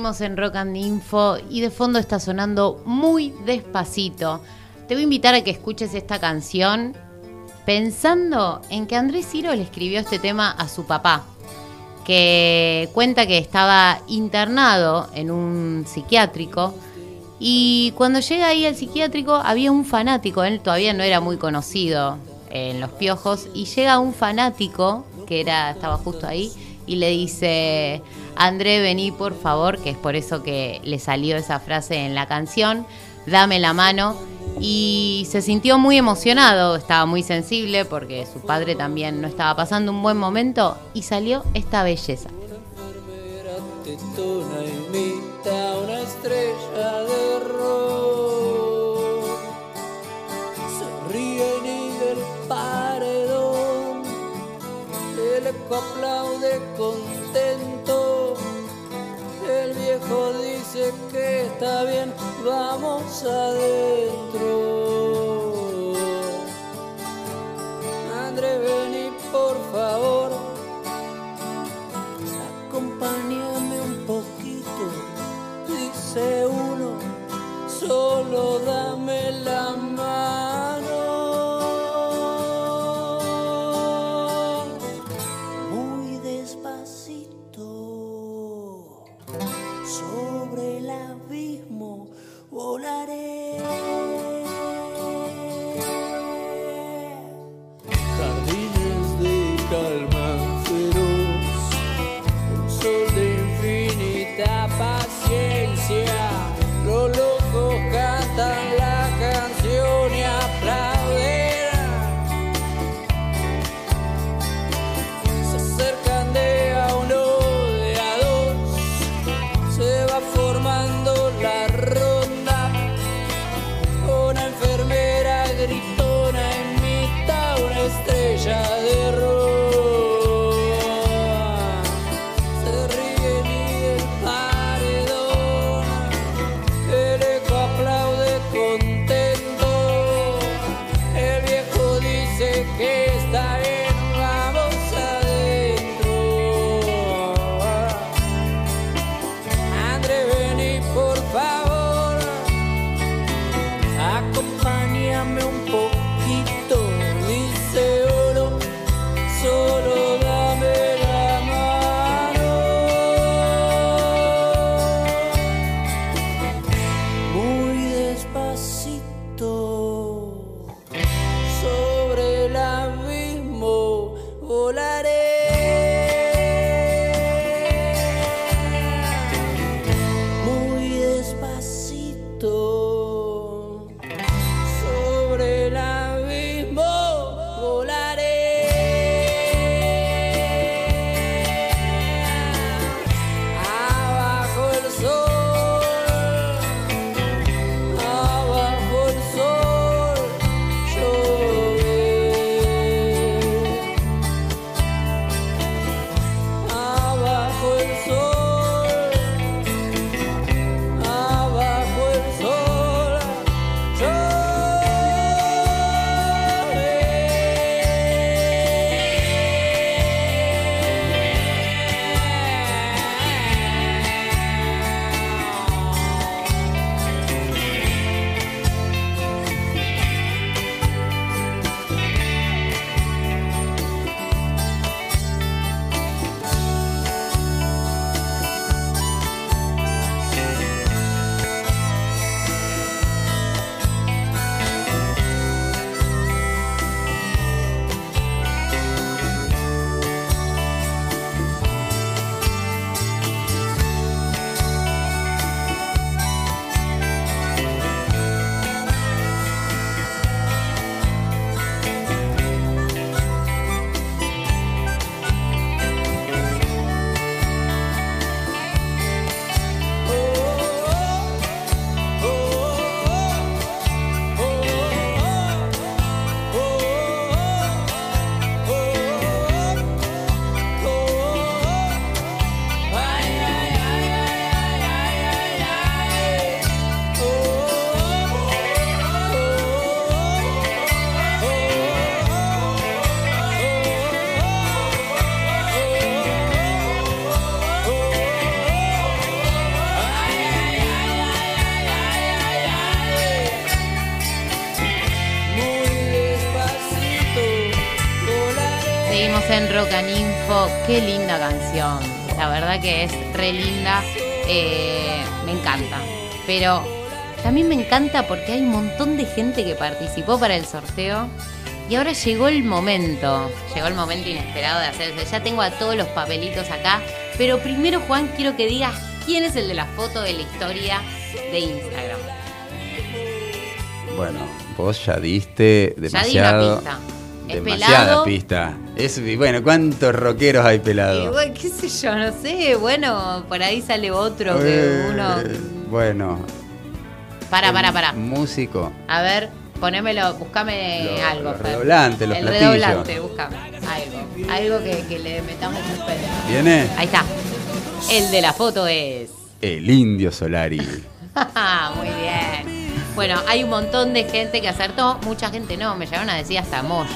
En Rock and Info y de fondo está sonando muy despacito. Te voy a invitar a que escuches esta canción pensando en que Andrés Ciro le escribió este tema a su papá, que que cuenta que estaba internado en un psiquiátrico y cuando llega ahí al psiquiátrico había un fanático, él todavía no era muy conocido en Los Piojos, y llega un fanático que era estaba justo ahí y le dice, André, vení por favor, que es por eso que le salió esa frase en la canción, dame la mano. Y se sintió muy emocionado, estaba muy sensible porque su padre también no estaba pasando un buen momento y salió esta belleza. En Rock and Info. Qué linda canción. La verdad que es re linda. Eh, me encanta. Pero también me encanta porque hay un montón de gente que participó para el sorteo. Y ahora llegó el momento. Llegó el momento inesperado de hacerse. Ya tengo a todos los papelitos acá. Pero primero, Juan, quiero que digas quién es el de la foto de la historia de Instagram. Bueno, vos ya diste Ya di una demasiado. pista. Es demasiada pelado. pista. Es, y bueno, ¿cuántos rockeros hay Y pelados? bueno, qué sé yo, no sé. Bueno, por ahí sale otro que Eh, uno. Bueno. Para, para, para. Músico. A ver, ponémelo, buscame Los- algo. los redoblantes, los El platillos. redoblante, buscame. Algo. Algo que, que le metamos un pedo. ¿Viene? Ahí está. El de la foto es. El Indio Solari. Muy bien. Bueno, hay un montón de gente que acertó. Mucha gente no. Me llegaron a decir hasta Moyo.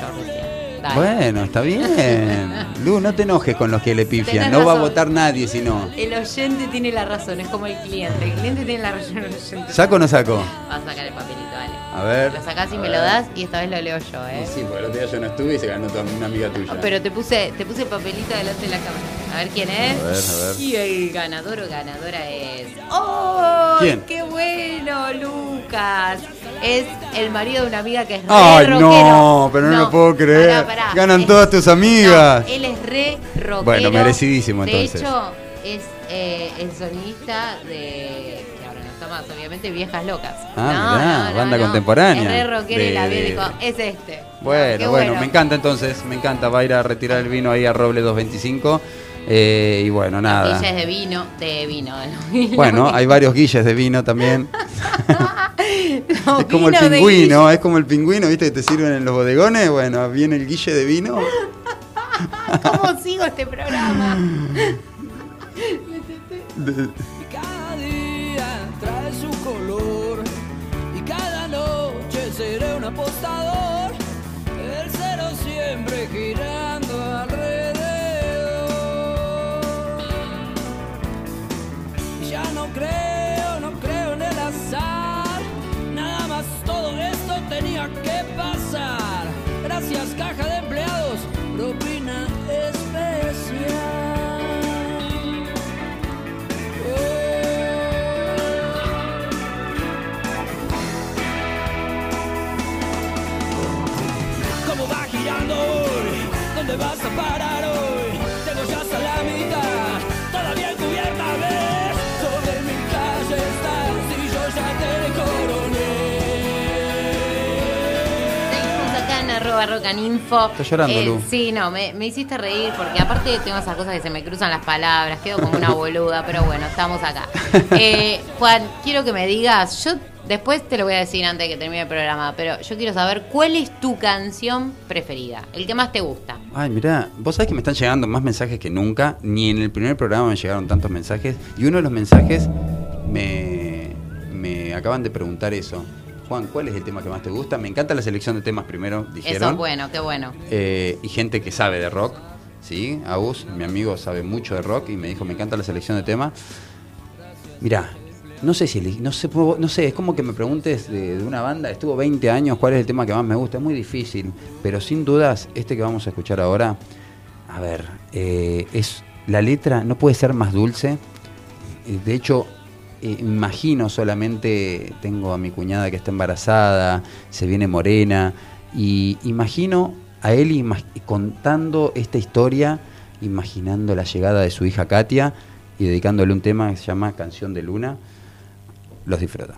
Dale. Bueno, está bien. Lu, no te enojes con los que le pifian. Tenés No va a votar nadie si no. El oyente tiene la razón, es como el cliente. El cliente tiene la razón, el oyente. ¿Saco o no saco? Vas a sacar el papelito, dale. A ver. Lo sacás y me ver. lo das y esta vez lo leo yo, ¿eh? Sí, porque el otro día yo no estuve y se ganó toda una amiga tuya. Ah, Pero te puse, te puse el papelito delante de la cámara. A ver quién es. A ver, a ver. Y el ganador o ganadora es. ¡Oh! ¿Quién? ¡Qué bueno, Lucas! Es el marido de una amiga que es re Ay, rockero. no, pero no lo puedo creer. Ganan Es- todas tus amigas. No, él es re rockero. Bueno, merecidísimo, entonces. De hecho, es eh, el sonista de. Más, obviamente, Viejas Locas. Ah, mirá, banda contemporánea. Es y la vi dijo, es este. Bueno, bueno, me encanta entonces, me encanta. Va a ir a retirar el vino ahí a Roble 225. eh, y bueno, nada. Es de vino, de vino. ¿no? Bueno, hay varios guilles de vino también. No, es como el vino pingüino, es como el pingüino, ¿viste? Que te sirven en los bodegones. Bueno, viene el guille de vino. ¿Cómo sigo este programa? Acá en arroba rocaninfo. Estás llorando, Lu. Sí, no, me, me hiciste reír porque aparte tengo esas cosas que se me cruzan las palabras, quedo como una boluda, pero bueno, estamos acá. Eh, Juan, quiero que me digas, yo después te lo voy a decir antes de que termine el programa, pero yo quiero saber cuál es tu canción preferida, el que más te gusta. Ay, mirá, vos sabés que me están llegando más mensajes que nunca. Ni en el primer programa me llegaron tantos mensajes. Y uno de los mensajes me, me acaban de preguntar eso. Juan, ¿cuál es el tema que más te gusta? Me encanta la selección de temas primero, dijeron. Eso es bueno, qué bueno. Eh, y gente que sabe de rock, ¿sí? Agus, mi amigo, sabe mucho de rock y me dijo, me encanta la selección de temas. Mirá, no sé si, no sé, no sé, es como que me preguntes de, de una banda, estuvo 20 años, ¿cuál es el tema que más me gusta? Es muy difícil, pero sin dudas, este que vamos a escuchar ahora, a ver, eh, es la letra no puede ser más dulce. De hecho, imagino solamente, tengo a mi cuñada que está embarazada, se viene morena, y imagino a él contando esta historia, imaginando la llegada de su hija Katia y dedicándole un tema que se llama Canción de Luna. Los disfruta.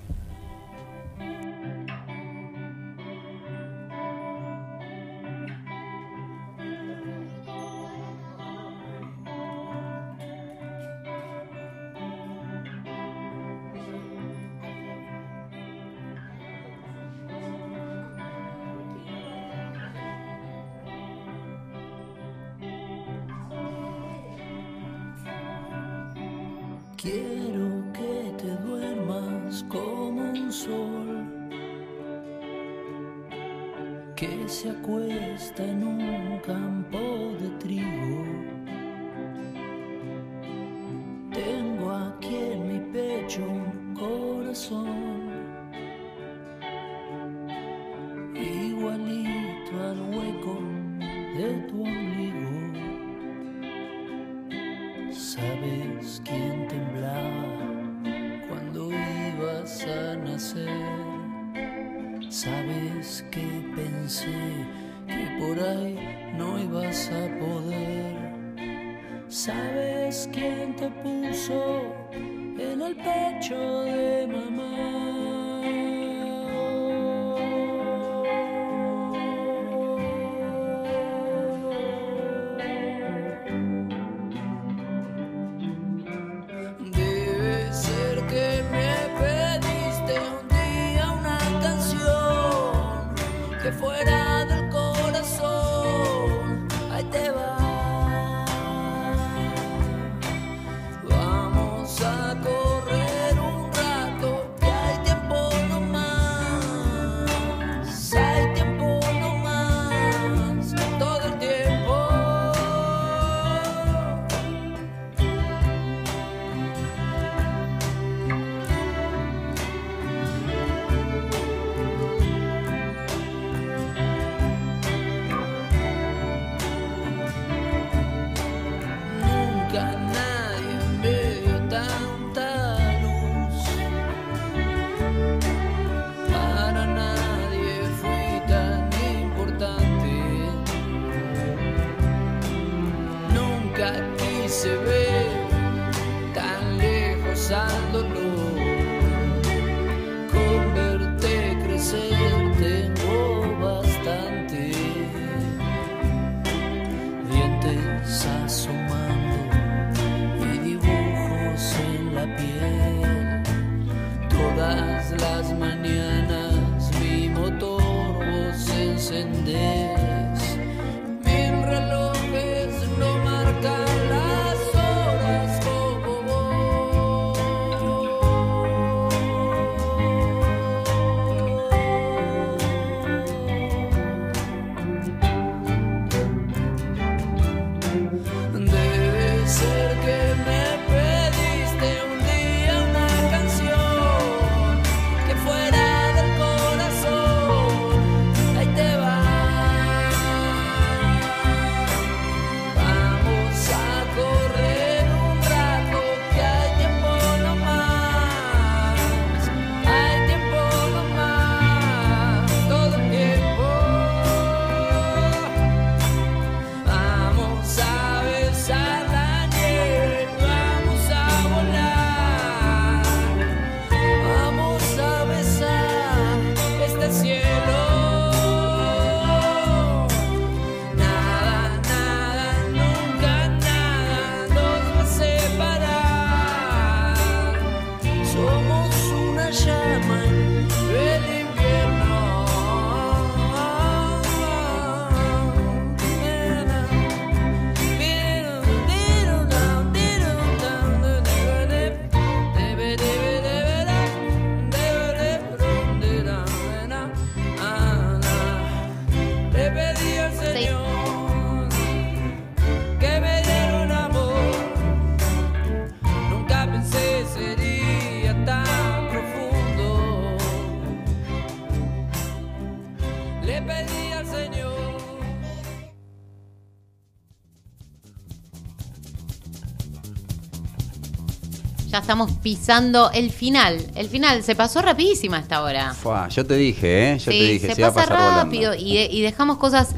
Estamos pisando el final. El final se pasó rapidísima esta hora. Fua, yo te dije, ¿eh? Yo sí, te dije, se se, iba a pasa pasar rápido y, de- y dejamos cosas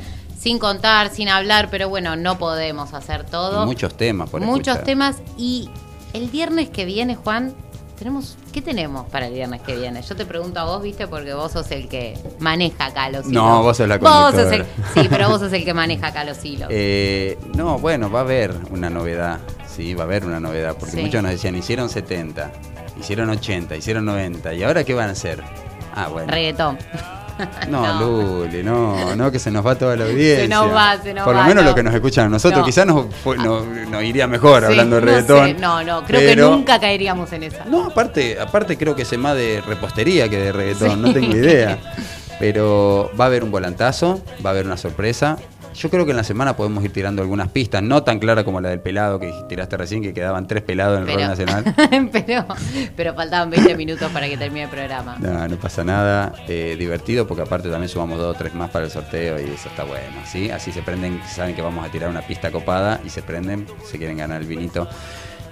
sin contar, sin hablar, pero bueno, no podemos hacer todo. Y muchos temas por Muchos escuchar. temas y el viernes que viene, Juan, tenemos ¿qué tenemos para el viernes que viene? Yo te pregunto a vos, ¿viste? Porque vos sos el que maneja acá los hilos. No, vos sos la Vos sos el. Sí, pero vos sos el que maneja acá los hilos. Eh, no, bueno, va a haber una novedad. Sí, va a haber una novedad. Porque Sí. muchos nos decían, hicieron 70, hicieron 80, hicieron 90. ¿Y ahora qué van a hacer? Ah, bueno. Reggaetón. No, No. Luli, no, no, que se nos va toda la audiencia. Se nos va, se nos Por lo va, menos no. lo que nos escuchan a nosotros, No. quizás nos, fue- no- nos iría mejor Sí, hablando de no reggaetón. sé, No, no, creo pero- que nunca caeríamos en esa. No, aparte, aparte creo que sé más de repostería que de reggaetón, no tengo idea. Pero va a haber un volantazo, va a haber una sorpresa. Yo creo que en la semana podemos ir tirando algunas pistas, no tan claras como la del pelado que tiraste recién, que quedaban tres pelados en el rol nacional. pero, pero faltaban 20 minutos para que termine el programa. No, no pasa nada. eh, divertido porque aparte también sumamos dos o tres más para el sorteo y eso está bueno, ¿sí? Así se prenden, saben que vamos a tirar una pista copada y se prenden, se quieren ganar el vinito.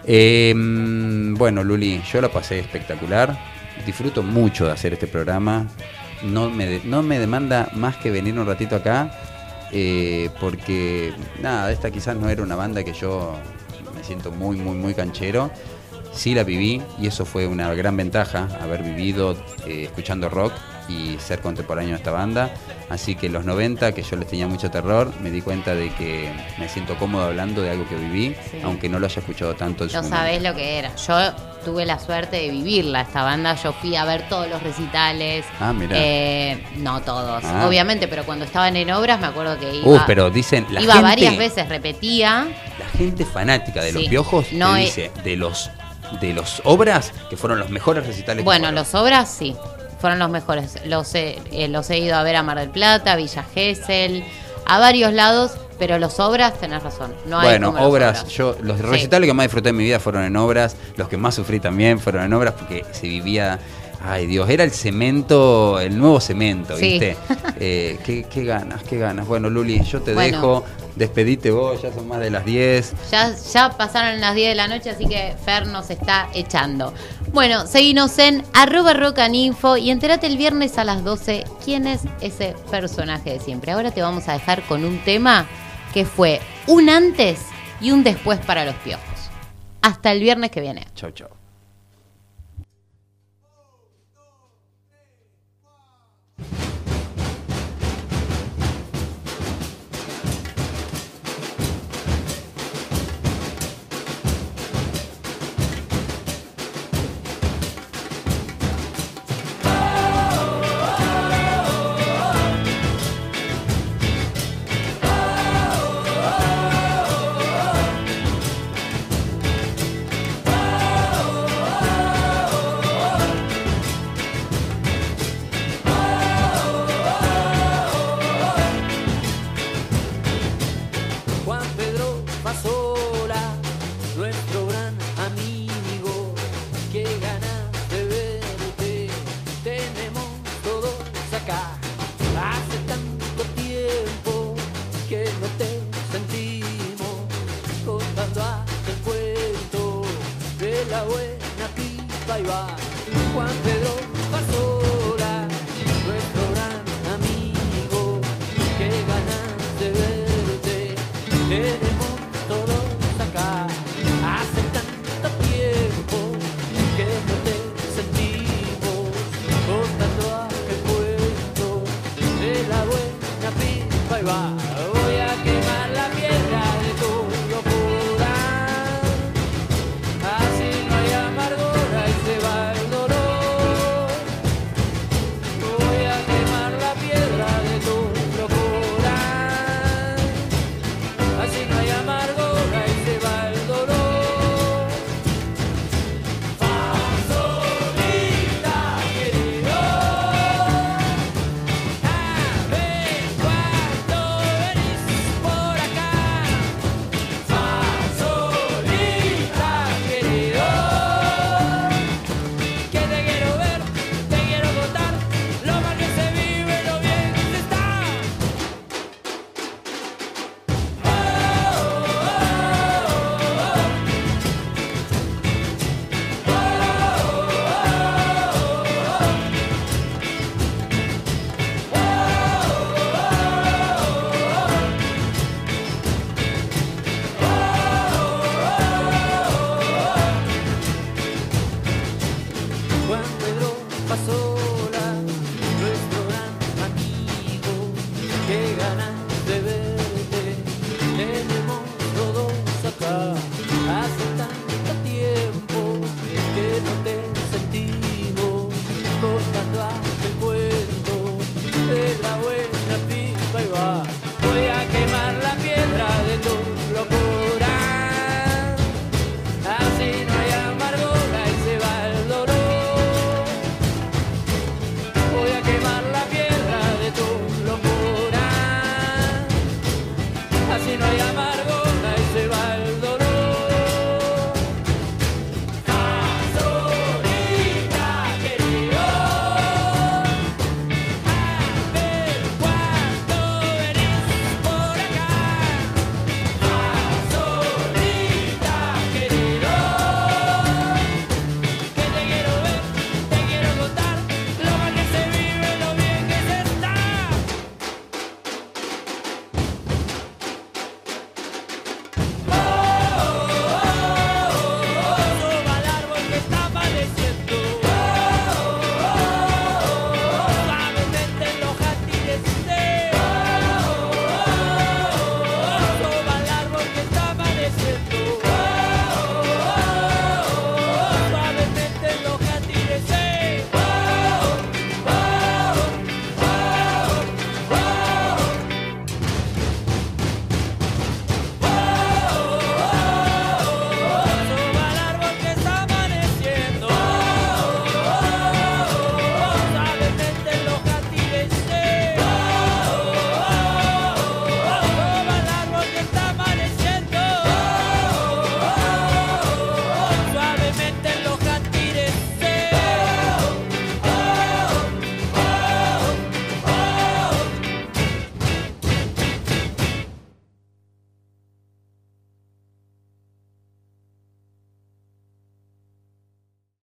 Eh, mm, bueno, Luli, yo la pasé espectacular. Disfruto mucho de hacer este programa. No me, de- no me demanda más que venir un ratito acá. Eh, porque, nada, esta quizás no era una banda que yo me siento muy, muy, muy canchero. Sí la viví y eso fue una gran ventaja, haber vivido eh, escuchando rock y ser contemporáneo a esta banda. Así que en los 90, que yo les tenía mucho terror, me di cuenta de que me siento cómodo hablando de algo que viví, Sí. aunque no lo haya escuchado tanto en su No momento. sabés lo que era. Yo tuve la suerte de vivirla, esta banda. Yo fui a ver todos los recitales. Ah, mirá. Eh, no todos, Ah. obviamente, pero cuando estaban en obras me acuerdo que iba, Uh, pero dicen, la iba gente, varias veces, repetía. La gente fanática de los piojos No te dice de los de los obras que fueron los mejores recitales. que Bueno, los obras sí, fueron los mejores. Los he, eh, los he ido a ver a Mar del Plata, Villa Gesell, a varios lados, pero los obras, tenés razón. No hay bueno, obras, yo los Sí. recitales que más disfruté en mi vida fueron en obras, los que más sufrí también fueron en obras porque se vivía, ay Dios, era el cemento, el nuevo cemento, Sí. ¿viste? Eh, qué, qué ganas, qué ganas. Bueno, Luli, yo te Bueno. dejo, despedite vos, ya son más de las 10. Ya, ya pasaron las 10 de la noche, así que Fer nos está echando. Bueno, seguinos en arroba rocaninfo y entérate el viernes a las 12 quién es ese personaje de siempre. Ahora te vamos a dejar con un tema que fue un antes y un después para los piojos. Hasta el viernes que viene. Chau, chau.